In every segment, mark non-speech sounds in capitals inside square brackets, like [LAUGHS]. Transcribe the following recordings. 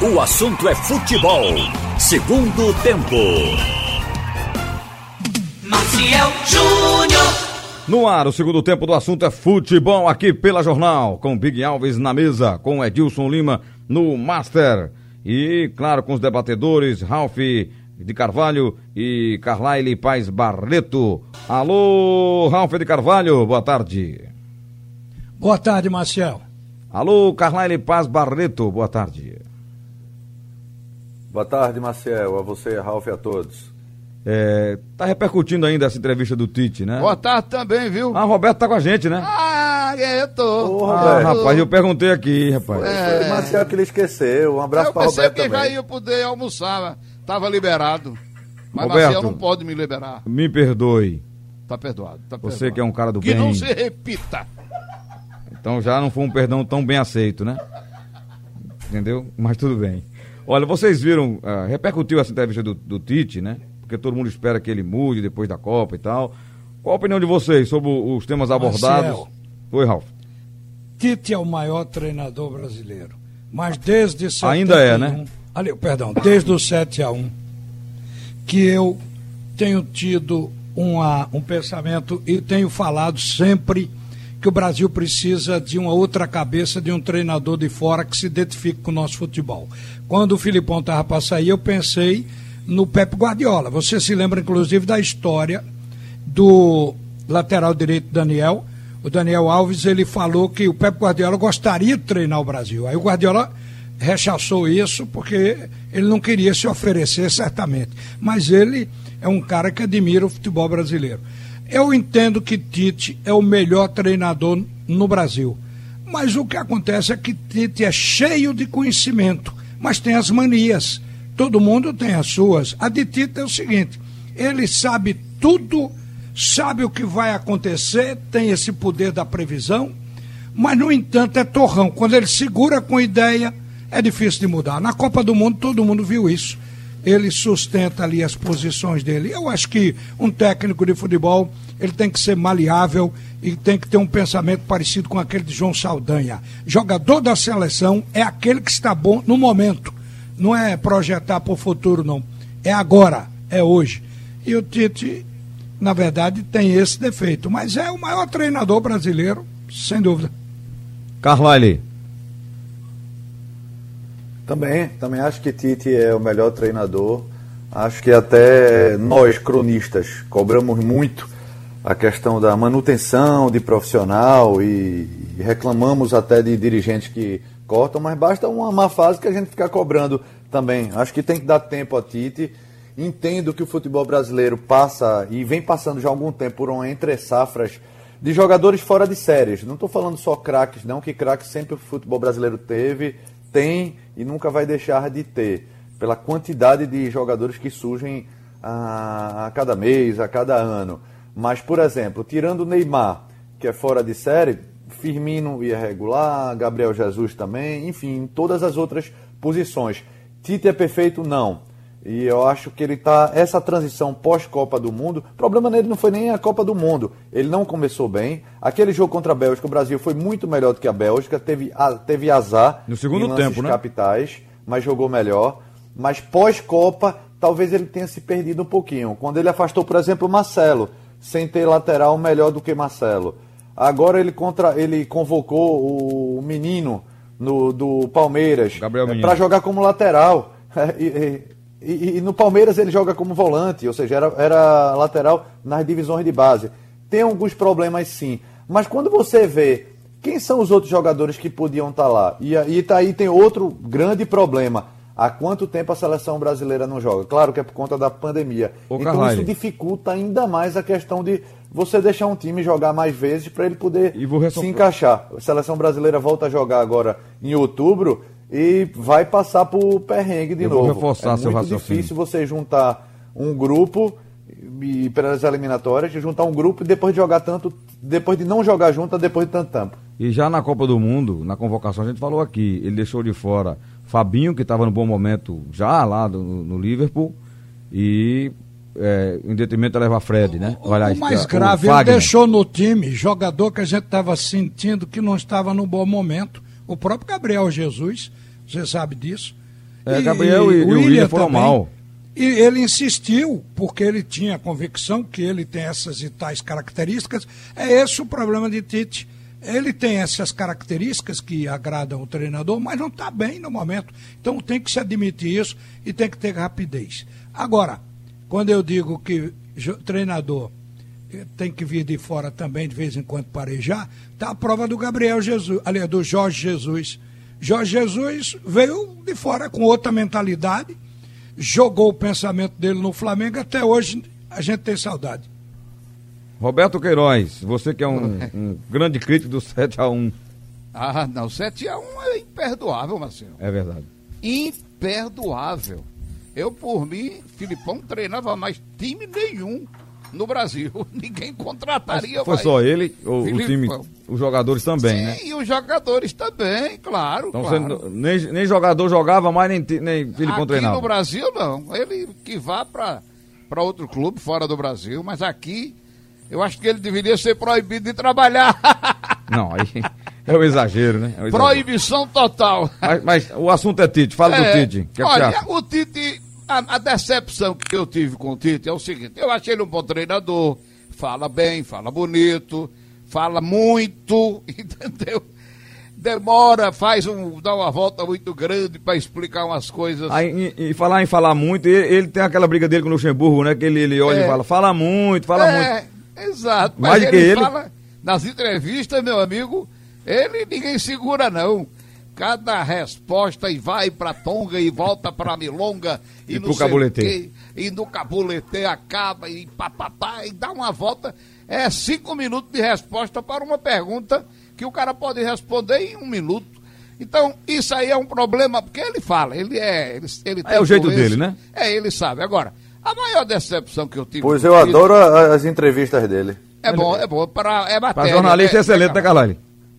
o assunto é futebol. Segundo tempo. Maciel Júnior. No ar, o segundo tempo do assunto é futebol aqui pela Jornal, com Big Alves na mesa, com Edilson Lima no Master e, claro, com os debatedores Ralph de Carvalho e Carlyle Paz Barreto. Alô, Ralph de Carvalho, boa tarde. Boa tarde, Marcel. Alô, Carlyle Paz Barreto, boa tarde. Boa tarde, Marcel, a você, Ralph e a todos. É, tá repercutindo ainda essa entrevista do Tite, né? Boa tarde também, viu? Ah, o Roberto tá com a gente, né? Ah, eu tô. Ô, Ah, Roberto. rapaz, eu perguntei aqui, rapaz. É. Foi o Marcel que ele esqueceu. Um abraço eu para pensei Roberto que já também. ia poder almoçar, tava liberado. Mas Roberto. Marcel não pode me liberar. Me perdoe. Tá perdoado. Tá Você perdoado. que é um cara do Que bem. não se repita. Então já não foi um perdão tão bem aceito, né? Entendeu? Mas tudo bem. Olha, vocês viram, ah, repercutiu essa entrevista do, do Tite, né? Porque todo mundo espera que ele mude depois da Copa e tal. Qual a opinião de vocês sobre os temas abordados? Oi, Ralf. Tite é o maior treinador brasileiro. Mas desde 71, Ainda é, né? Ali, perdão, desde o 7 a 1 que eu tenho tido uma, um pensamento e tenho falado sempre que o Brasil precisa de uma outra cabeça, de um treinador de fora que se identifique com o nosso futebol. Quando o Filipão estava para sair, eu pensei no Pepe Guardiola. Você se lembra, inclusive, da história do lateral direito Daniel. O Daniel Alves, ele falou que o Pepe Guardiola gostaria de treinar o Brasil. Aí o Guardiola rechaçou isso porque ele não queria se oferecer certamente. Mas ele é um cara que admira o futebol brasileiro. Eu entendo que Tite é o melhor treinador no Brasil. Mas o que acontece é que Tite é cheio de conhecimento, mas tem as manias. Todo mundo tem as suas. A de Tite é o seguinte: ele sabe tudo, sabe o que vai acontecer, tem esse poder da previsão, mas, no entanto, é torrão. Quando ele segura com ideia, é difícil de mudar. Na Copa do Mundo, todo mundo viu isso. Ele sustenta ali as posições dele. Eu acho que um técnico de futebol ele tem que ser maleável e tem que ter um pensamento parecido com aquele de João Saldanha. Jogador da seleção é aquele que está bom no momento. Não é projetar para o futuro, não. É agora, é hoje. E o Tite, na verdade, tem esse defeito. Mas é o maior treinador brasileiro, sem dúvida. Carlyle. Também, também acho que Tite é o melhor treinador. Acho que até nós, cronistas, cobramos muito a questão da manutenção de profissional e reclamamos até de dirigentes que cortam, mas basta uma má fase que a gente ficar cobrando também. Acho que tem que dar tempo a Tite. Entendo que o futebol brasileiro passa e vem passando já há algum tempo por uma entre safras de jogadores fora de séries. Não estou falando só craques, não, que craques sempre o futebol brasileiro teve, tem e nunca vai deixar de ter. Pela quantidade de jogadores que surgem a, a cada mês, a cada ano. Mas, por exemplo, tirando o Neymar, que é fora de série, Firmino ia regular, Gabriel Jesus também, enfim, todas as outras posições. Tite é perfeito? Não. E eu acho que ele tá essa transição pós-Copa do Mundo, o problema nele não foi nem a Copa do Mundo. Ele não começou bem. Aquele jogo contra a Bélgica, o Brasil foi muito melhor do que a Bélgica, teve, a- teve azar No segundo tempo, né? capitais, mas jogou melhor. Mas pós-Copa, talvez ele tenha se perdido um pouquinho. Quando ele afastou, por exemplo, o Marcelo, sem ter lateral melhor do que Marcelo. Agora ele contra ele convocou o menino no, do Palmeiras Menino. para jogar como lateral. [LAUGHS] E, e- no Palmeiras ele joga como volante, ou seja, era, era lateral nas divisões de base. Tem alguns problemas sim. Mas quando você vê quem são os outros jogadores que podiam estar lá, e, e tá aí tem outro grande problema. Há quanto tempo a seleção brasileira não joga? Claro que é por conta da pandemia. Ô, então isso dificulta ainda mais a questão de você deixar um time jogar mais vezes para ele poder E se encaixar. A seleção brasileira volta a jogar agora em outubro e vai passar por perrengue de Eu vou novo. reforçar é seu muito raciocínio. difícil você juntar um grupo e pelas eliminatórias, juntar um grupo e depois de jogar tanto, depois de não jogar junto, depois de tanto tempo. E já na Copa do Mundo, na convocação, a gente falou aqui, ele deixou de fora Fabinho, que estava no bom momento já lá do- no, no Liverpool, e é, em detrimento de levar Fred, né? O mais grave, ele deixou no time jogador que a gente estava sentindo que não estava no bom momento. O próprio Gabriel Jesus, você sabe disso. É, Gabriel e, e o William foram também. mal. E ele insistiu, porque ele tinha a convicção que ele tem essas e tais características. É esse o problema de Tite. Ele tem essas características que agradam o treinador, mas não está bem no momento. Então tem que se admitir isso e tem que ter rapidez. Agora, quando eu digo que treinador tem que vir de fora também de vez em quando parejar, está a prova do Gabriel Jesus, aliás, do Jorge Jesus. Jorge Jesus veio de fora com outra mentalidade, jogou o pensamento dele no Flamengo, até hoje a gente tem saudade. Roberto Queiroz, você que é um, [LAUGHS] um grande crítico do 7x1. Ah, não, 7x1 é imperdoável, Marcelo. É verdade. Imperdoável. Eu, por mim, Filipão treinava mais time nenhum no Brasil. [LAUGHS] Ninguém contrataria Foi mais. só ele, o, o time, os jogadores também, né? Sim, e os jogadores também, claro. Então claro. você, nem, nem jogador jogava mais, nem, nem Filipão aqui treinava. no Brasil, não. Ele que vá para outro clube fora do Brasil, mas aqui eu acho que ele deveria ser proibido de trabalhar. [LAUGHS] Não, aí é o exagero, né? É o exagero. Proibição total. Mas, mas o assunto é Tite, fala É, do Tite. Que, é que olha, acha? o Tite, a, a decepção que eu tive com o Tite é o seguinte: eu achei ele um bom treinador, fala bem, fala bonito, fala muito, [LAUGHS] entendeu? Demora, faz um, dá uma volta muito grande para explicar umas coisas. Aí, e, e falar em falar muito, ele, ele tem aquela briga dele com o Luxemburgo, né? Que ele, ele olha É. e fala, fala muito, fala muito. é, exato. Mais Mas ele, ele. fala nas entrevistas, meu amigo, ele ninguém segura não. Cada resposta e vai pra Tonga e volta pra Milonga e, E não pro sei o Cabuletê. quê, e no Cabuletê acaba e papapá e dá uma volta. É cinco minutos de resposta para uma pergunta que o cara pode responder em um minuto. Então, isso aí é um problema, porque ele fala, ele é. Ele, ele É o jeito dele, né? É, ele sabe. Agora, a maior decepção que eu tive. Pois eu adoro as entrevistas dele. é bom, é bom. Pra, é matéria. Pra jornalista é excelente, né, caralho?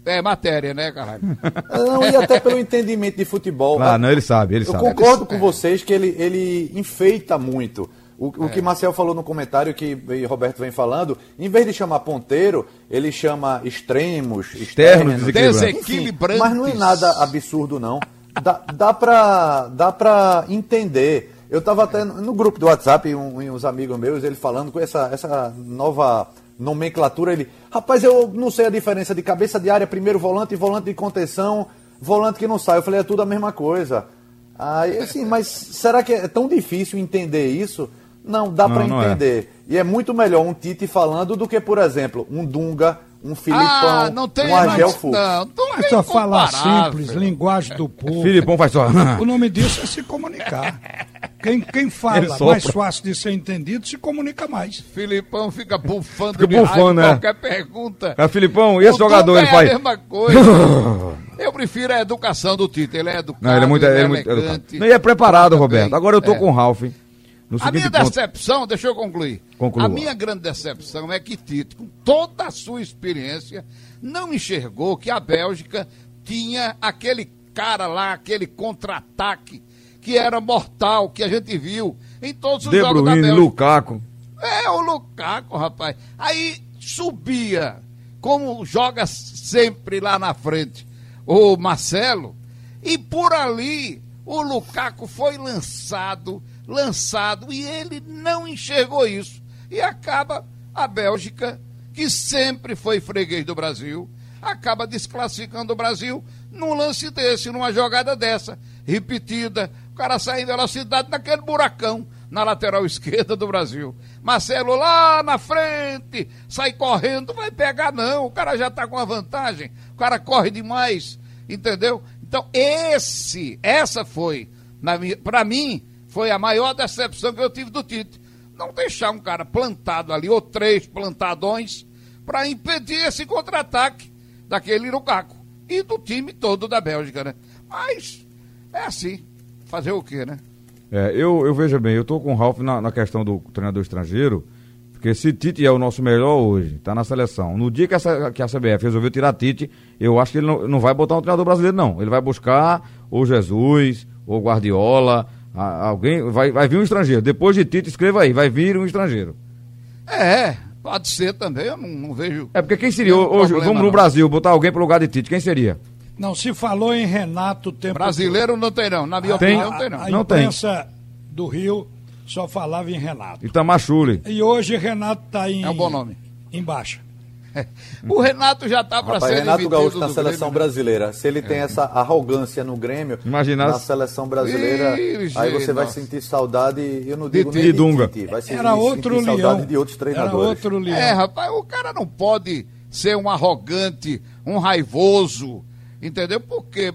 É matéria, né, caralho? [LAUGHS] Não, e até pelo entendimento de futebol. Ah, não, ele sabe, ele Eu sabe. concordo com vocês que ele, ele enfeita muito. O, o É. que Marcel falou no comentário, que e Roberto vem falando, em vez de chamar ponteiro, ele chama extremos, Externos, externos, desequilibrantes. enfim. Mas não é nada absurdo, não. Dá, dá, pra, dá pra entender. Eu estava até no grupo do WhatsApp, um, e uns amigos meus, ele falando com essa, essa nova nomenclatura, ele, rapaz, eu não sei a diferença de cabeça de área, primeiro volante, volante de contenção, volante que não sai. Eu falei, é tudo a mesma coisa. Aí, assim, mas será que é tão difícil entender isso? Não, dá não é. entender. E é muito melhor um Tite falando do que, por exemplo, um Dunga, um Filipão, ah, não tem um Argel mais- Fux. Não, não tem só falar simples, linguagem do povo. Filipão faz só. O nome disso é se comunicar. Quem, quem Ele fala mais fácil de ser entendido se comunica mais. Filipão fica bufando Fica de bufando, né? qualquer pergunta. Ah, Filipão, e esse O jogador ele é faz? a mesma coisa. [LAUGHS] Eu prefiro a educação do Tite. Ele é educado, Não, ele é muito, ele é muito elegante. educado. Não, e é preparado, Roberto. Agora eu tô É. com o Ralf. No A minha ponto. decepção, deixa eu concluir. Conclua. A minha grande decepção é que Tito, com toda a sua experiência, não enxergou que a Bélgica tinha aquele cara lá, aquele contra-ataque que era mortal, que a gente viu em todos os De jogos da Bruyne, Bélgica. Lukaku. É, o Lukaku, rapaz. Aí subia, como joga sempre lá na frente, o Marcelo, e por ali o Lukaku foi lançado, lançado, e ele não enxergou isso. E acaba a Bélgica, que sempre foi freguês do Brasil, acaba desclassificando o Brasil num lance desse, numa jogada dessa, repetida, o cara sai em velocidade naquele buracão na lateral [LAUGHS] esquerda do Brasil. Marcelo lá na frente, sai correndo, vai pegar não, o cara já tá com a vantagem, o cara corre demais, entendeu? Então esse, essa foi, para mim, foi a maior decepção que eu tive do Tite. Não deixar um cara plantado ali, ou três plantadões, para impedir esse contra-ataque daquele Lukaku e do time todo da Bélgica, né? Mas é assim, fazer o quê, né? É, eu, eu vejo bem, eu tô com o Ralf na, na questão do treinador estrangeiro, porque se Tite é o nosso melhor hoje, tá na seleção. No dia que, essa, que a CBF resolveu tirar Tite, eu acho que ele não, não vai botar um treinador brasileiro, não. Ele vai buscar ou Jesus, ou Guardiola, alguém, vai, vai vir um estrangeiro. Depois de Tite, escreva aí, vai vir um estrangeiro. É, pode ser também, eu não, não vejo. É porque quem seria hoje, problema, vamos no não. Brasil, botar alguém pro lugar de Tite, quem seria? Não, se falou em Renato o tempo Brasileiro não tem, não. Na minha Tem. opinião, não tem, não. A, a Não tem. imprensa do Rio só falava em Renato. Itamar Chuli. E hoje Renato está em. É um bom nome. Em baixa. O Renato já tá para ser Renato Gaúcho na seleção Grêmio, né? brasileira, se ele tem essa arrogância no Grêmio, Imagina na se- seleção brasileira, Ih, aí você vai sentir saudade, eu não digo De nem Dunga. de vai sentir, Era outro sentir saudade leão. de outros Era treinadores. outro leão. É, rapaz, o cara não pode ser um arrogante, um raivoso, entendeu? Por quê?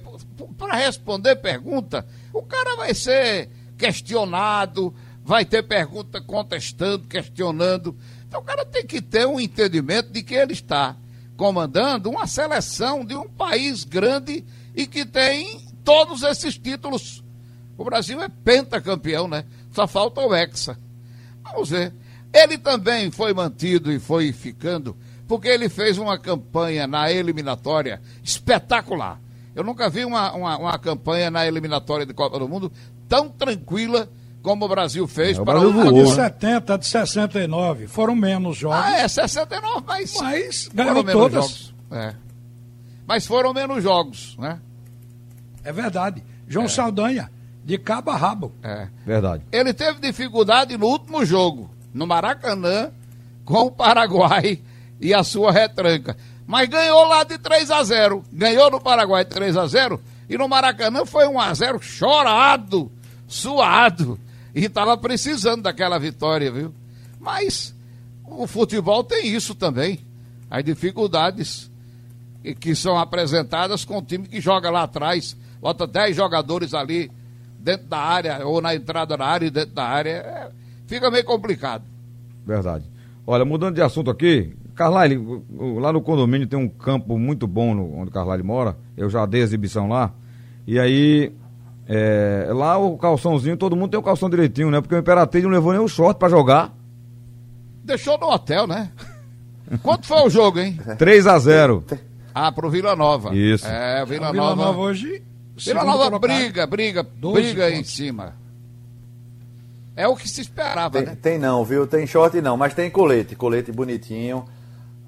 Para responder pergunta, o cara vai ser questionado, vai ter pergunta contestando, questionando. Então o cara tem que ter um entendimento de que ele está comandando uma seleção de um país grande e que tem todos esses títulos. O Brasil é pentacampeão, né? Só falta o Hexa. Vamos ver. Ele também foi mantido e foi ficando porque ele fez uma campanha na eliminatória espetacular. Eu nunca vi uma, uma, uma campanha na eliminatória de Copa do Mundo tão tranquila como o Brasil fez É, o para Brasil o voou, de né? 70, a de 69. Foram menos jogos. Ah, é 69, mas, Mas foram ganhou menos todas. jogos. É. Mas foram menos jogos, né? É verdade. João Saldanha, de cabo a rabo. É. Verdade. Ele teve dificuldade no último jogo, no Maracanã, com o Paraguai e a sua retranca. Mas ganhou lá de 3 a 0 Ganhou no Paraguai de 3 a 0 e no Maracanã foi 1 a 0 chorado, suado. E estava precisando daquela vitória, viu? Mas o futebol tem isso também. As dificuldades que- são apresentadas com o time que joga lá atrás, bota 10 jogadores ali dentro da área, ou na entrada da área e dentro da área, é, fica meio complicado. Verdade. Olha, mudando de assunto aqui, Carlyle, lá no condomínio tem um campo muito bom no, onde o Carlyle mora. Eu já dei exibição lá. E aí, é, lá o calçãozinho, todo mundo tem o calção direitinho, né? Porque o Imperatriz não levou nem o short pra jogar. Deixou no hotel, né? Quanto foi o jogo, hein? [LAUGHS] 3 a 0 Ah, pro Vila Nova. Isso. É, o Vila, Vila Nova. Nova hoje. Vila Nova colocado. briga, briga, 12 briga em pontos. cima. É o que se esperava, Tem, né? tem não, viu? Tem short não, mas tem colete, colete bonitinho.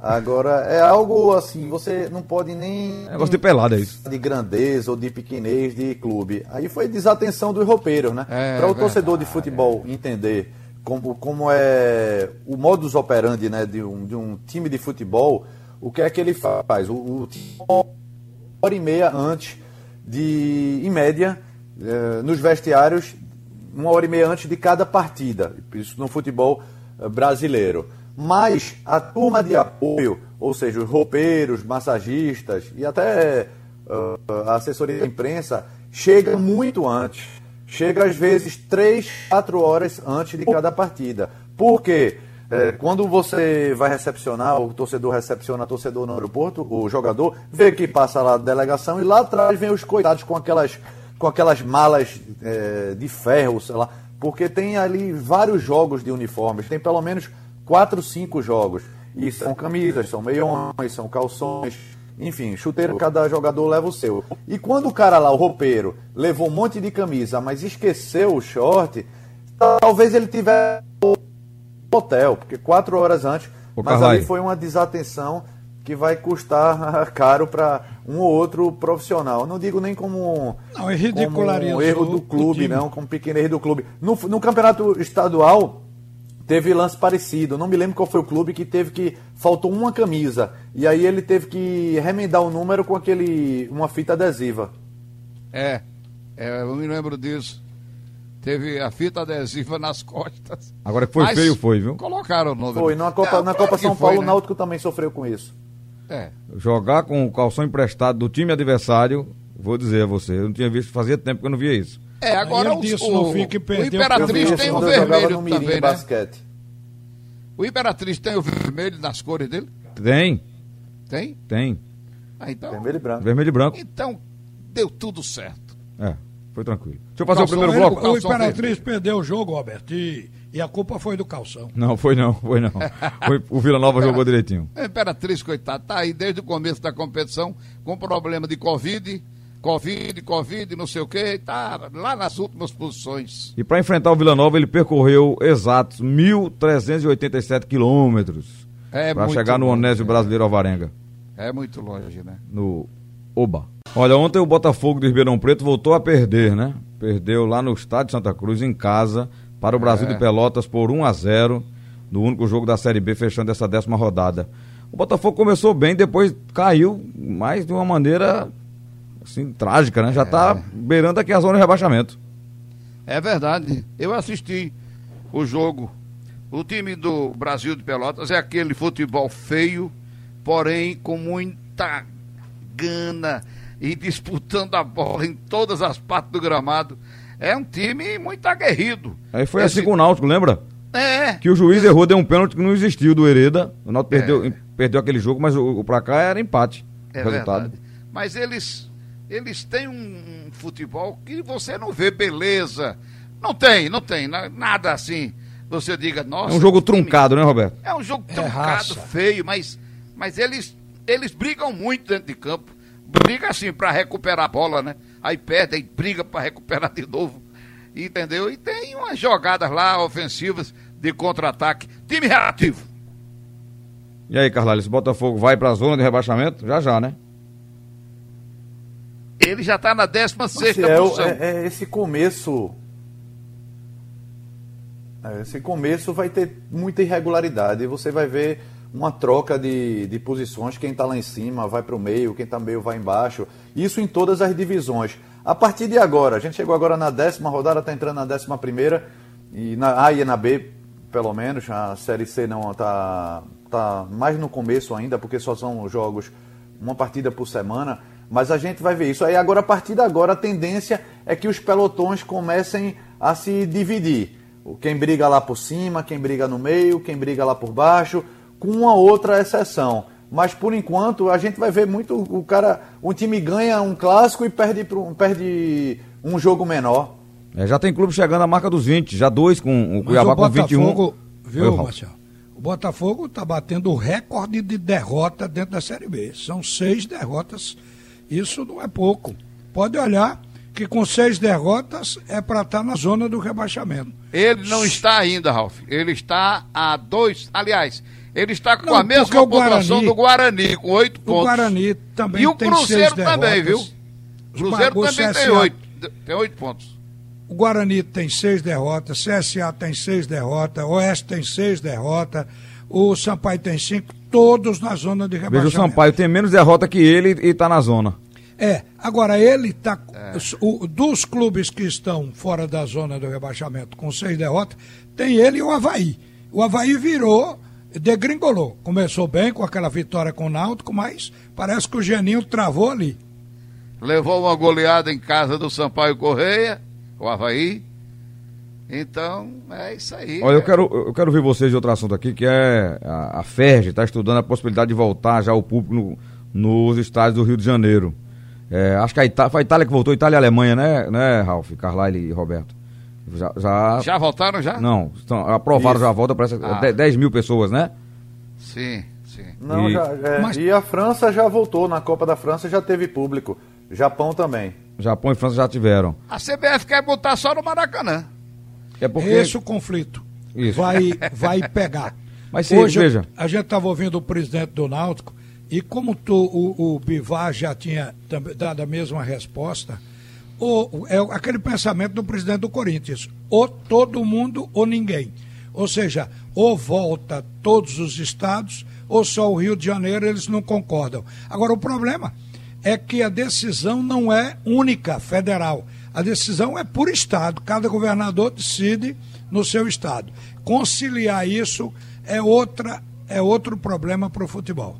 Agora, é algo assim, você não pode nem. Negócio de pelada, é isso. De grandeza ou de pequenez de clube. Aí foi desatenção dos roupeiros, né? É, Para o verdade, torcedor de futebol entender como, como é o modus operandi né, de, um, de um time de futebol, o que é que ele faz? O, o time uma hora e meia antes de, em média, eh, nos vestiários, uma hora e meia antes de cada partida. Isso no futebol eh, brasileiro. Mas a turma de apoio, ou seja, os roupeiros, massagistas e até eh, a assessoria da imprensa, chega muito antes. Chega às vezes três, quatro horas antes de cada partida. Por quê? É, quando você vai recepcionar, o torcedor recepciona o torcedor no aeroporto, o jogador vê que passa lá a delegação e lá atrás vem os coitados com aquelas, com aquelas malas é, de ferro, sei lá, porque tem ali vários jogos de uniformes, tem pelo menos quatro, cinco jogos. E são camisas, são meiões, são calções, enfim, chuteiro, cada jogador leva o seu. E quando o cara lá, o roupeiro, levou um monte de camisa, mas esqueceu o short, talvez ele tivesse hotel, porque quatro horas antes. Ô, mas Carlai. ali foi uma desatenção que vai custar [LAUGHS] caro para um ou outro profissional. Não digo nem como, Não, como um erro do clube, time. não, como pequeno erro do clube. No, no campeonato estadual teve lance parecido. Não me lembro qual foi o clube que teve que faltou uma camisa e aí ele teve que remendar o número com aquele uma fita adesiva. É, é, eu me lembro disso. Teve a fita adesiva nas costas. Agora que foi Mas feio, foi, viu? Colocaram o número. Foi na Copa, É, na Copa São foi, Paulo, o né? Náutico também sofreu com isso. É. Jogar com o calção emprestado do time adversário, vou dizer a você, eu não tinha visto, fazia tempo que eu não via isso. É, agora o, disse, o, não fique o Imperatriz tem o vermelho também, né? basquete. O Imperatriz tem o vermelho nas cores dele? Tem, Tem? tem. Ah, então, Vermelho e branco. Vermelho e branco. então deu tudo certo. É, foi tranquilo. Deixa eu fazer o primeiro vermelho, bloco. O calção Imperatriz perdeu o jogo, Roberto, e, e a culpa foi do calção. Não, foi não, foi não. [LAUGHS] Foi- o Vila Nova jogou direitinho. A Imperatriz, coitado, tá aí desde o começo da competição com problema de Covid, Covid, Covid, não sei o quê, e tá lá nas últimas posições. E para enfrentar o Vila Nova, ele percorreu exatos 1.387 quilômetros É para chegar no Onésio é. Brasileiro Alvarenga, É muito longe, né? no Oba. Olha, ontem o Botafogo de Ribeirão Preto voltou a perder, né? Perdeu lá no estádio Santa Cruz, em casa, para o Brasil É. de Pelotas por 1 a 0 no único jogo da Série B, fechando essa décima rodada. O Botafogo começou bem, depois caiu, mas de uma maneira assim, trágica, né? Já tá beirando aqui a zona de rebaixamento. É verdade. Eu assisti o jogo. O time do Brasil de Pelotas é aquele futebol feio, porém com muita gana e disputando a bola em todas as partes do gramado. É um time muito aguerrido. Aí foi Esse- assim com o Náutico, lembra? É. Que o juiz errou, deu um pênalti que não existiu do Hereda. O Náutico É. perdeu, perdeu aquele jogo, mas o, o pra cá era empate. É resultado. verdade. Mas eles, eles têm um, um futebol que você não vê beleza. Não tem, não tem. na- Nada assim. Você diga, nossa. É um jogo que time- truncado, né, Roberto? É um jogo É truncado, raça. feio, mas, mas eles, eles brigam muito dentro de campo. Briga assim para recuperar a bola, né? Aí perde, aí briga para recuperar de novo. Entendeu? E tem umas jogadas lá ofensivas de contra-ataque. Time reativo. E aí, Carlalho, esse Botafogo vai pra zona de rebaixamento? Já já, né? Ele já tá na 16 Maciel, posição. é, é esse começo. é, esse começo vai ter muita irregularidade. E você vai ver uma troca de, de posições. Quem está lá em cima vai para o meio, quem está meio vai embaixo. Isso em todas as divisões. A partir de agora, a gente chegou agora na décima rodada, está entrando na décima primeira. E na A e na B, pelo menos. A Série C não está tá mais no começo ainda, porque só são jogos uma partida por semana, mas a gente vai ver isso. Aí agora, a partir de agora, a tendência é que os pelotões comecem a se dividir. O- Quem briga lá por cima, quem briga no meio, quem briga lá por baixo, com uma outra exceção. Mas por enquanto a gente vai ver muito o cara, o time ganha um clássico e perde, perde um jogo menor. É, já tem clube chegando à marca dos 20, já dois com o Mas Cuiabá o com 21. Botafogo, Oi, viu. Marcelo? O Botafogo está batendo o recorde de derrota dentro da Série B. São seis derrotas. Isso não é pouco. Pode olhar que com seis derrotas é para estar na zona do rebaixamento. Ele não está ainda, Ralf. Ele está a dois. Aliás, ele está com Não, a mesma o pontuação do Guarani, com oito O pontos. Guarani também E o tem Cruzeiro seis também, viu? derrotas. O Cruzeiro O também tem oito. Tem oito pontos. O Guarani tem seis derrotas, CSA tem seis derrotas, Oeste tem seis derrotas, o Sampaio tem cinco, todos na zona de Veja, rebaixamento. o Sampaio tem menos derrota que ele e tá na zona. É, agora ele está. dos clubes que estão fora da zona do rebaixamento com seis derrotas, tem ele e o Havaí. O Havaí virou, degringolou. Começou bem com aquela vitória com o Náutico, mas parece que o Geninho travou ali. Levou uma goleada em casa do Sampaio Correia, o Havaí. Então, é isso aí. Olha, eu É. quero, eu quero ver vocês de outro assunto aqui, que é a, a FERJ está estudando a possibilidade de voltar já o público no- nos estádios do Rio de Janeiro. É, acho que a Itália, foi a Itália que voltou, Itália e Alemanha, né, né Ralf, Carlyle e Roberto? Já, já, Já voltaram já? Não, estão, aprovaram Isso. já a volta para Ah. 10 mil pessoas, né? Sim, sim. Não, E- já- é, Mas- e a França já voltou, na Copa da França já teve público. Japão também. Japão e França já tiveram. A CBF quer botar só no Maracanã. É porque. Esse o conflito. Isso. Vai, vai pegar. [LAUGHS] Mas se- Hoje, veja. a gente estava ouvindo o presidente do Náutico, e como tu, o, o Bivar já tinha dado a mesma resposta, o, o- é aquele pensamento do presidente do Corinthians: ou todo mundo ou ninguém. Ou seja, ou volta todos os estados, ou só o Rio de Janeiro, eles não concordam. Agora, o problema é que a decisão não é única, federal. A decisão é por estado. Cada governador decide no seu estado. Conciliar isso é, outra, é outro problema para o futebol.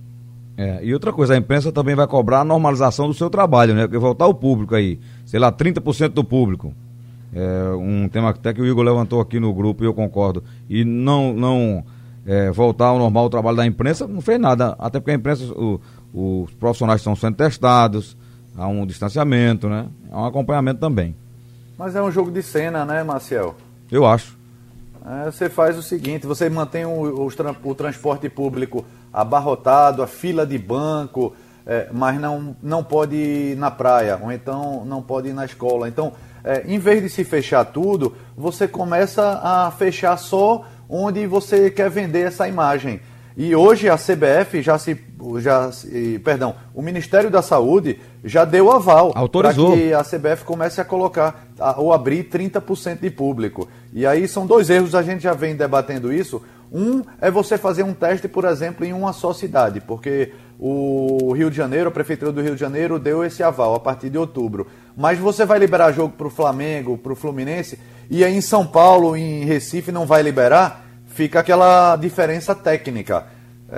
É, e outra coisa, a imprensa também vai cobrar a normalização do seu trabalho, né? Porque voltar o público aí, sei lá, 30% do público. É um tema até que o Igor levantou aqui no grupo e eu concordo. E não, não é, voltar ao normal o trabalho da imprensa não fez nada. Até porque a imprensa, o- os profissionais estão sendo testados, há um distanciamento, né? Há um acompanhamento também. Mas é um jogo de cena, né, Marcel? Eu acho. É, você faz o seguinte, você mantém o, tran- o transporte público abarrotado, a fila de banco, é, mas não, não pode ir na praia, ou então não pode ir na escola. Então, é, em vez de se fechar tudo, você começa a fechar só onde você quer vender essa imagem. E hoje a CBF já se, já se, perdão, o Ministério da Saúde já deu aval para que a CBF comece a colocar a, ou abrir 30% de público. E aí são dois erros, a gente já vem debatendo isso. Um é você fazer um teste, por exemplo, em uma só cidade, porque o Rio de Janeiro, a Prefeitura do Rio de Janeiro deu esse aval a partir de outubro. Mas você vai liberar jogo para o Flamengo, para o Fluminense, e aí em São Paulo, em Recife, não vai liberar? Fica aquela diferença técnica.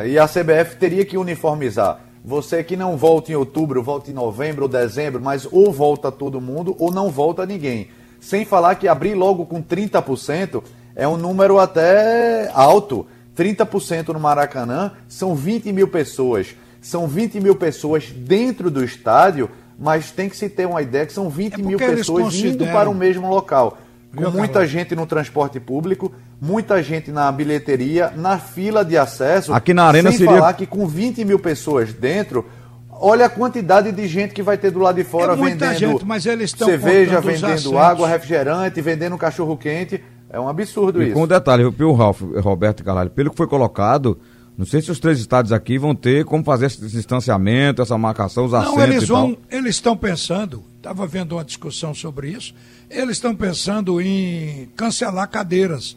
E a CBF teria que uniformizar. Você que não volta em outubro, volta em novembro ou dezembro, mas ou volta todo mundo ou não volta ninguém. Sem falar que abrir logo com 30% é um número até alto. 30% no Maracanã são 20 mil pessoas. São 20 mil pessoas dentro do estádio, mas tem que se ter uma ideia que são 20 é mil pessoas indo para o mesmo local com muita gente no transporte público, muita gente na bilheteria, na fila de acesso. Aqui na arena sem seria... falar que com 20 mil pessoas dentro, olha a quantidade de gente que vai ter do lado de fora é vendendo gente, mas eles cerveja, vendendo água, refrigerante, vendendo cachorro quente. É um absurdo e isso. Com um detalhe, viu, Ralf, Roberto Carvalho, pelo que foi colocado, não sei se os três estados aqui vão ter como fazer esse distanciamento, essa marcação, os assentos Não, eles vão, eles estão pensando, estava vendo uma discussão sobre isso, eles estão pensando em cancelar cadeiras,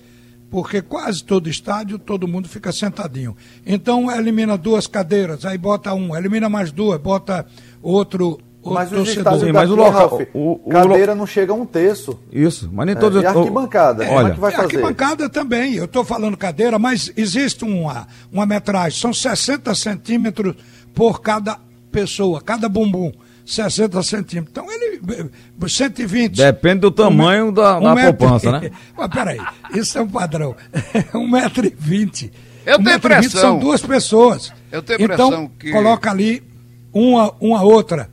porque quase todo estádio, todo mundo fica sentadinho. Então elimina duas cadeiras, aí bota um, elimina mais duas, bota outro mas os estádios Sim, mas o local, o, o, cadeira não chega a um terço. Isso, mas nem todos... É, e arquibancada, é, como é que vai fazer? Arquibancada também, eu estou falando cadeira, mas existe uma, uma metragem, são 60 centímetros por cada pessoa, cada bumbum. 60 centímetros. Então ele. 120. Depende do tamanho um, da, um da metro, poupança, né? [LAUGHS] Mas peraí, isso é um padrão. [LAUGHS] 1,20m. Eu tenho impressão. São duas pessoas. Eu tenho impressão então, que. Coloca ali uma, uma outra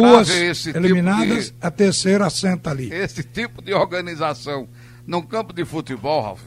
duas eliminadas, tipo de, a terceira senta ali. Esse tipo de organização num campo de futebol, Ralf,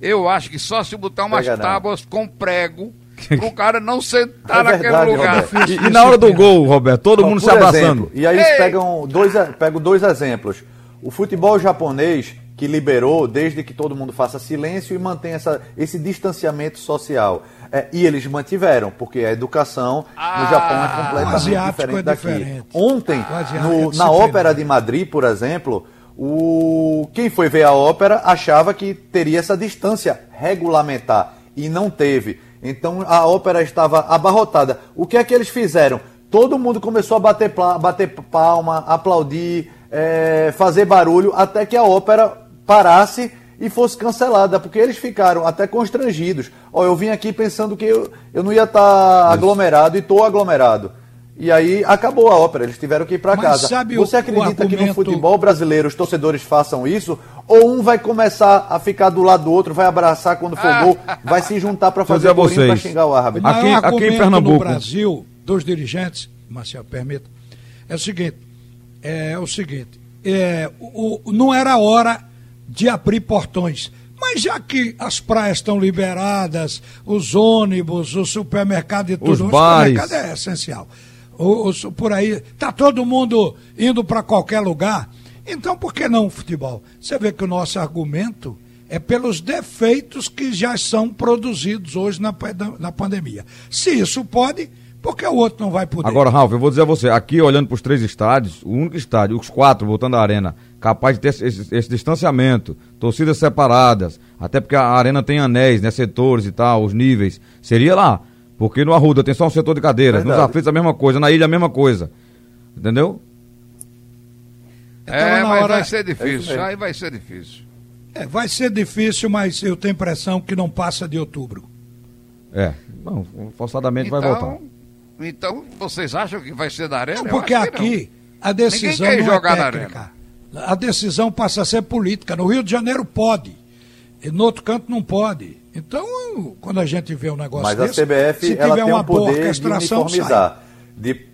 eu acho que só se botar umas Pega tábuas não. com prego [LAUGHS] o cara não sentar é naquele verdade, lugar. E, e, na hora do gol, Roberto, todo mundo se abraçando. Exemplo, e aí eles pegam dois, pegam dois exemplos. O futebol japonês, que liberou desde que todo mundo faça silêncio e mantém essa, esse distanciamento social. É, e eles mantiveram, porque a educação ah, no Japão é completamente diferente é daqui. Diferente. Ontem, no, é na Ópera de Madrid, por exemplo, o quem foi ver a ópera achava que teria essa distância regulamentar e não teve. Então a ópera estava abarrotada. O que é que eles fizeram? Todo mundo começou a bater, bater palma, aplaudir, é, fazer barulho, até que a ópera parasse e fosse cancelada, porque eles ficaram até constrangidos. Ó, eu vim aqui pensando que eu, eu não ia estar tá aglomerado e estou aglomerado. E aí acabou a ópera, eles tiveram que ir para casa. Você acredita argumento... que no futebol brasileiro os torcedores façam isso? Ou um vai começar a ficar do lado do outro, vai abraçar quando for gol, vai se juntar para fazer gol para xingar o árbitro? Aqui, aqui em Pernambuco. no Brasil, dos dirigentes, Marcelo, permita, é o seguinte, é o seguinte, é, o, não era hora de abrir portões. Mas já que as praias estão liberadas, os ônibus, o supermercado e tudo, os bares. o supermercado é essencial. O, o, por aí, está todo mundo indo para qualquer lugar. Então, por que não futebol? Você vê que o nosso argumento é pelos defeitos que já são produzidos hoje na, na pandemia. Se isso pode, por que o outro não vai poder? Agora, Ralf, eu vou dizer a você, aqui olhando para os três estádios, o único estádio, os quatro voltando à arena, capaz de ter esse, esse, esse, distanciamento, torcidas separadas, até porque a arena tem anéis, né, setores e tal, os níveis, seria lá. Porque no Arruda tem só um setor de cadeiras, Verdade. nos aflitos a mesma coisa, na ilha a mesma coisa. Entendeu? É, mas hora... vai ser difícil, é aí vai ser difícil. É, vai ser difícil, mas eu tenho impressão que não passa de outubro. É, bom, forçadamente então, vai voltar. Então, vocês acham que vai ser da arena? Não, porque aqui a decisão não é técnica. A decisão passa a ser política. No Rio de Janeiro pode, e no outro canto não pode. Então, quando a gente vê um negócio Mas desse, a CBF ela tem o poder de uniformizar. De,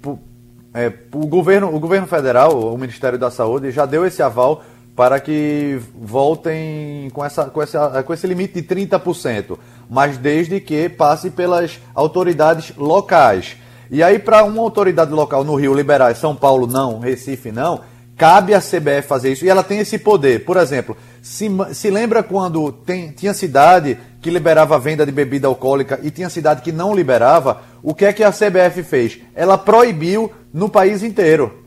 é, o, governo, o governo federal, o Ministério da Saúde, já deu esse aval para que voltem com, essa, com, essa, com esse limite de 30%, mas desde que passe pelas autoridades locais. E aí, para uma autoridade local no Rio liberar, São Paulo não, Recife não, cabe à CBF fazer isso e ela tem esse poder. Por exemplo, se, se lembra quando tem, tinha cidade que liberava a venda de bebida alcoólica e tinha cidade que não liberava? O que é que a CBF fez? Ela proibiu no país inteiro.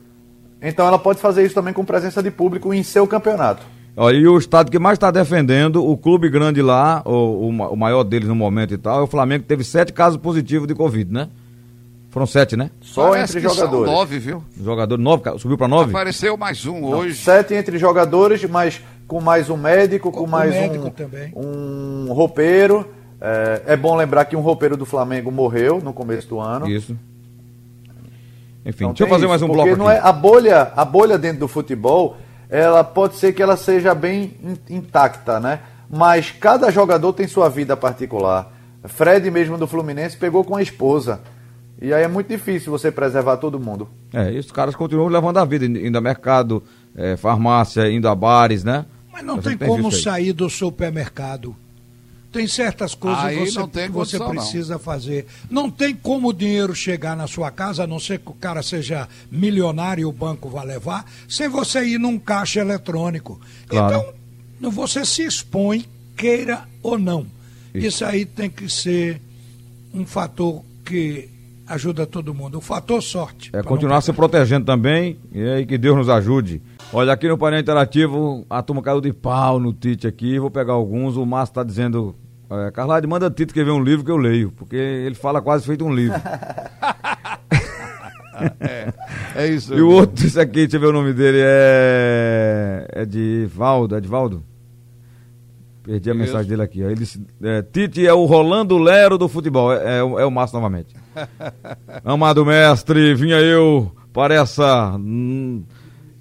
Então ela pode fazer isso também com presença de público em seu campeonato. Olha, e o estado que mais está defendendo, o clube grande lá, o, o, maior deles no momento e tal, é o Flamengo, que teve sete casos positivos de Covid, né? Foram sete, né? Só Parece entre jogadores. São nove, viu? Jogador nove, subiu para nove? Apareceu mais um Não, hoje. Sete entre jogadores, mas com mais um médico, com, com mais médico um, também. um roupeiro. É, é, bom lembrar que um roupeiro do Flamengo morreu no começo do ano. Isso. Enfim, então, deixa eu fazer isso, mais um bloco não aqui. É, a bolha, a bolha dentro do futebol, ela pode ser que ela seja bem intacta, né? Mas cada jogador tem sua vida particular. Fred mesmo do Fluminense pegou com a esposa. E aí é muito difícil você preservar todo mundo. É, e os caras continuam levando a vida, indo a mercado, é, farmácia, indo a bares, né? Mas não tem como sair do supermercado. Tem certas coisas Aí você, que você precisa não. fazer. Não tem como o dinheiro chegar na sua casa, a não ser que o cara seja milionário e o banco vá levar, sem você ir num caixa eletrônico. Claro. Então, você se expõe, queira ou não. Isso. Isso aí tem que ser um fator que ajuda todo mundo. O fator sorte. É continuar se protegendo também e aí que Deus nos ajude. Olha, aqui no painel interativo, a turma caiu de pau no Tite aqui. Vou pegar alguns. O Márcio está dizendo. É, Carlade, manda Tite escrever um livro que eu leio, porque ele fala quase feito um livro. [LAUGHS] é, é isso. E o outro, esse aqui, deixa eu ver o nome dele, é. É de Valdo, é de Valdo? Perdi a isso. mensagem dele aqui. Ele disse, é, Tite é o Rolando Lero do futebol. É, é, é o Márcio novamente. [LAUGHS] Amado mestre, vinha eu para essa hum,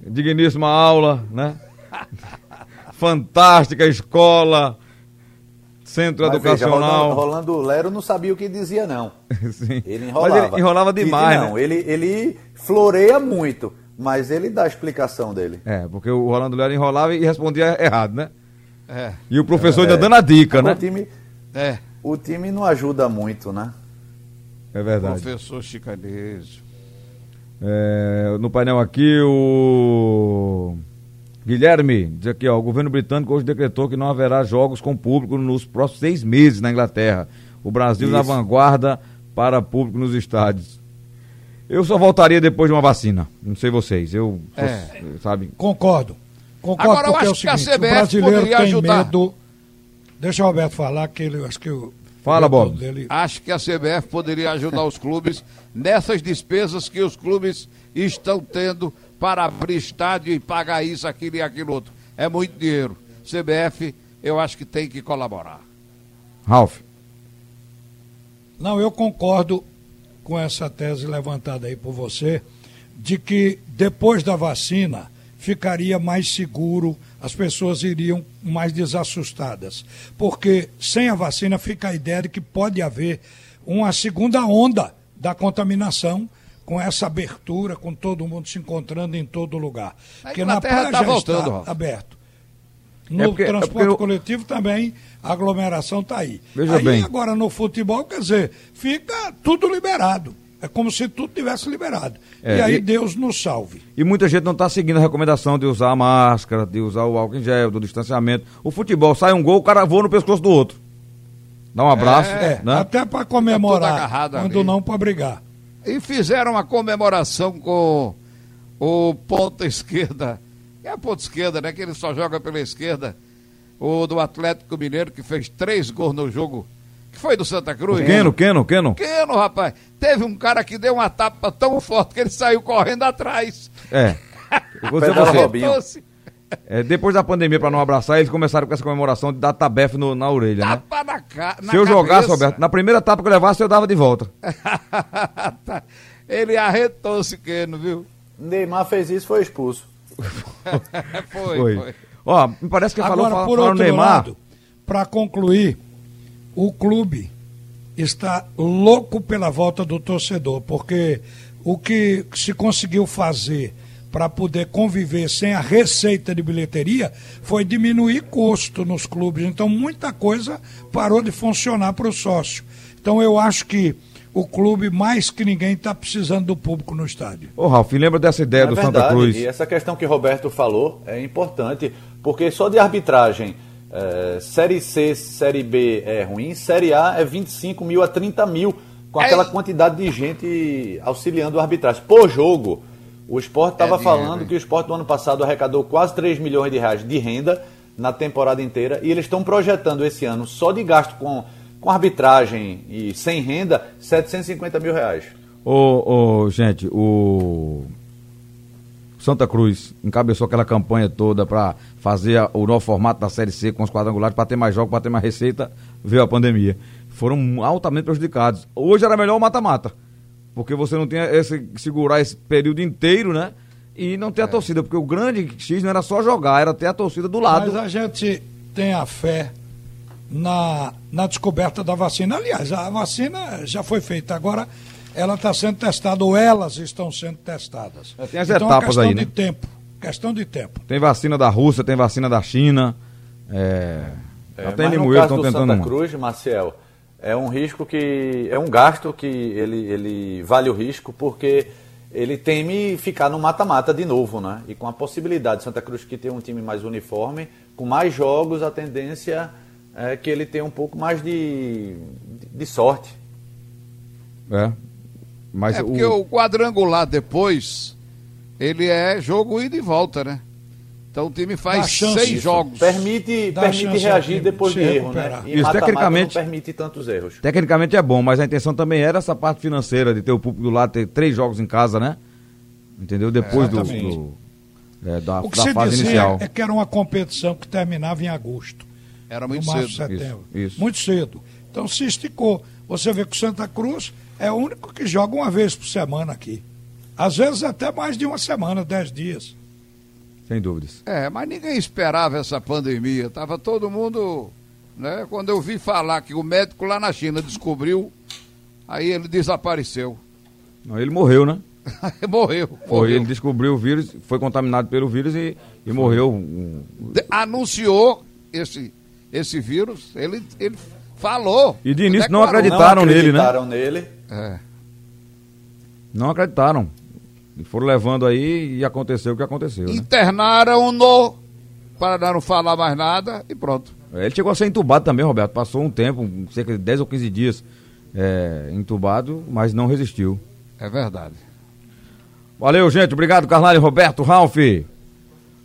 digníssima aula, né? [LAUGHS] Fantástica escola, centro Mas educacional. Veja, Rolando, Rolando Lero não sabia o que dizia, não. [LAUGHS] Sim. Ele enrolava. Mas ele enrolava demais, não, né? ele, ele floreia muito, mas ele dá a explicação dele. É, porque o Rolando Lero enrolava e respondia errado, né? É. E o professor é, ainda dando a dica, né? O time, é. o time não ajuda muito, né? É verdade. Professor chicanesio. É, no painel aqui, o Guilherme diz aqui, ó, o governo britânico hoje decretou que não haverá jogos com público nos próximos seis meses na Inglaterra. O Brasil Isso. na vanguarda para público nos estádios. Eu só voltaria depois de uma vacina. Não sei vocês. Eu, é. sabe? Concordo. Concordo Agora eu acho é o seguinte, que a CBF o brasileiro poderia tem ajudar. medo. Deixa o Alberto falar que ele acho que o Fala, Bob. Dele... Acho que a CBF poderia ajudar os clubes nessas despesas que os clubes estão tendo para abrir estádio e pagar isso, aquilo e aquilo outro. É muito dinheiro. CBF, eu acho que tem que colaborar. Ralf. Não, eu concordo com essa tese levantada aí por você, de que depois da vacina ficaria mais seguro, as pessoas iriam mais desassustadas. Porque sem a vacina fica a ideia de que pode haver uma segunda onda da contaminação com essa abertura, com todo mundo se encontrando em todo lugar. Porque na praia tá já voltando, está aberto. No é porque, é transporte é eu... coletivo também a aglomeração está aí. Veja aí bem. agora no futebol, quer dizer, fica tudo liberado. É como se tudo tivesse liberado. É, e aí e, Deus nos salve. E muita gente não está seguindo a recomendação de usar a máscara, de usar o álcool em gel, do distanciamento. O futebol sai um gol, o cara voa no pescoço do outro. Dá um abraço. É, né? Até para comemorar, tá quando ali. não para brigar. E fizeram uma comemoração com o ponta esquerda. É a ponta esquerda, né? Que ele só joga pela esquerda. O do Atlético Mineiro, que fez três gols no jogo que foi do Santa Cruz? O Queno, Queno, Queno. Queno, rapaz. Teve um cara que deu uma tapa tão forte que ele saiu correndo atrás. É. [LAUGHS] Eu vou dizer você. É, depois da pandemia, para não abraçar, eles começaram com essa comemoração de dar tabefe no, na orelha, né? tapa né? Na, ca... na Se eu jogasse, Roberto, na primeira tapa que eu levasse, eu dava de volta. [LAUGHS] Ele arretou-se, Queno, viu? Neymar fez isso foi expulso. [LAUGHS] foi, foi, foi. Ó, me parece que ele Agora, falou, por falou outro Neymar. Para concluir, o clube está louco pela volta do torcedor, porque o que se conseguiu fazer para poder conviver sem a receita de bilheteria foi diminuir custo nos clubes. Então muita coisa parou de funcionar para o sócio. Então eu acho que o clube mais que ninguém está precisando do público no estádio. Ô, Ralf, lembra dessa ideia É do verdade, Santa Cruz? E essa questão que Roberto falou é importante, porque só de arbitragem, eh, Série C, Série B é ruim, Série A é 25 mil a 30 mil, com É aquela quantidade de gente auxiliando o arbitragem. Por jogo, o esporte estava É falando hein? que o esporte do ano passado arrecadou quase 3 milhões de reais de renda na temporada inteira, e eles estão projetando esse ano, só de gasto com, com arbitragem e sem renda, 750 mil reais. Ô, ô, gente, o Santa Cruz encabeçou aquela campanha toda para fazer a- o novo formato da Série C com os quadrangulares, para ter mais jogos, para ter mais receita, veio a pandemia. Foram altamente prejudicados. Hoje era melhor o mata-mata, porque você não tinha esse segurar esse período inteiro, né? E não ter É. a torcida, porque o grande X não era só jogar, era ter a torcida do lado. Mas a gente tem a fé na, na descoberta da vacina. Aliás, a vacina já foi feita, agora ela está sendo testada, ou elas estão sendo testadas. É, tem as então, etapas é questão aí, de né? tempo. Questão de tempo. Tem vacina da Rússia, tem vacina da China. É... É, Até em mas no Limoeiro caso estão do tentando Santa uma. Cruz, Marcel, é um risco que é um gasto que ele, ele vale o risco porque ele teme ficar no mata-mata de novo, né? E com a possibilidade de Santa Cruz que tem um time mais uniforme, com mais jogos, a tendência é que ele tenha um pouco mais de, de sorte. É. Mas É o... porque o quadrangular depois, ele é jogo ida e volta, né? Então o time faz chance seis isso. jogos. Permite, Dá permite reagir depois de erro, recuperar. né? E Isso, mata-mata tecnicamente- não permite tantos erros. Tecnicamente é bom, mas a intenção também era essa parte financeira, de ter o público do lado, ter três jogos em casa, né? Entendeu? Depois do, Exatamente. do- é, da, O que da se fase dizia inicial. é que era uma competição que terminava em agosto. Era muito no março, cedo. setembro. Isso, isso. Muito cedo. Então se esticou. Você vê que o Santa Cruz é o único que joga uma vez por semana aqui. Às vezes até mais de uma semana, dez dias. Sem dúvidas. É, mas ninguém esperava essa pandemia. Tava todo mundo, né? Quando eu vi falar que o médico lá na China descobriu, aí ele desapareceu. Não, ele morreu, né? [LAUGHS] morreu. Foi, morreu. ele descobriu o vírus, foi contaminado pelo vírus e, e morreu. De- anunciou esse, esse vírus, ele, ele falou. E de início não acreditaram. não nele, né? acreditaram nele. É. Não acreditaram. E foram levando aí e aconteceu o que aconteceu, né? Internaram-no para não falar mais nada e pronto. Ele chegou a ser entubado também, Roberto. Passou um tempo, cerca de 10 ou 15 dias é, entubado, mas não resistiu. É verdade. Valeu, gente. Obrigado, Carnal e Roberto, Ralf.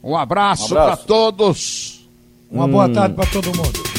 Um abraço, Um abraço. para todos. Uma Hum. boa tarde para todo mundo.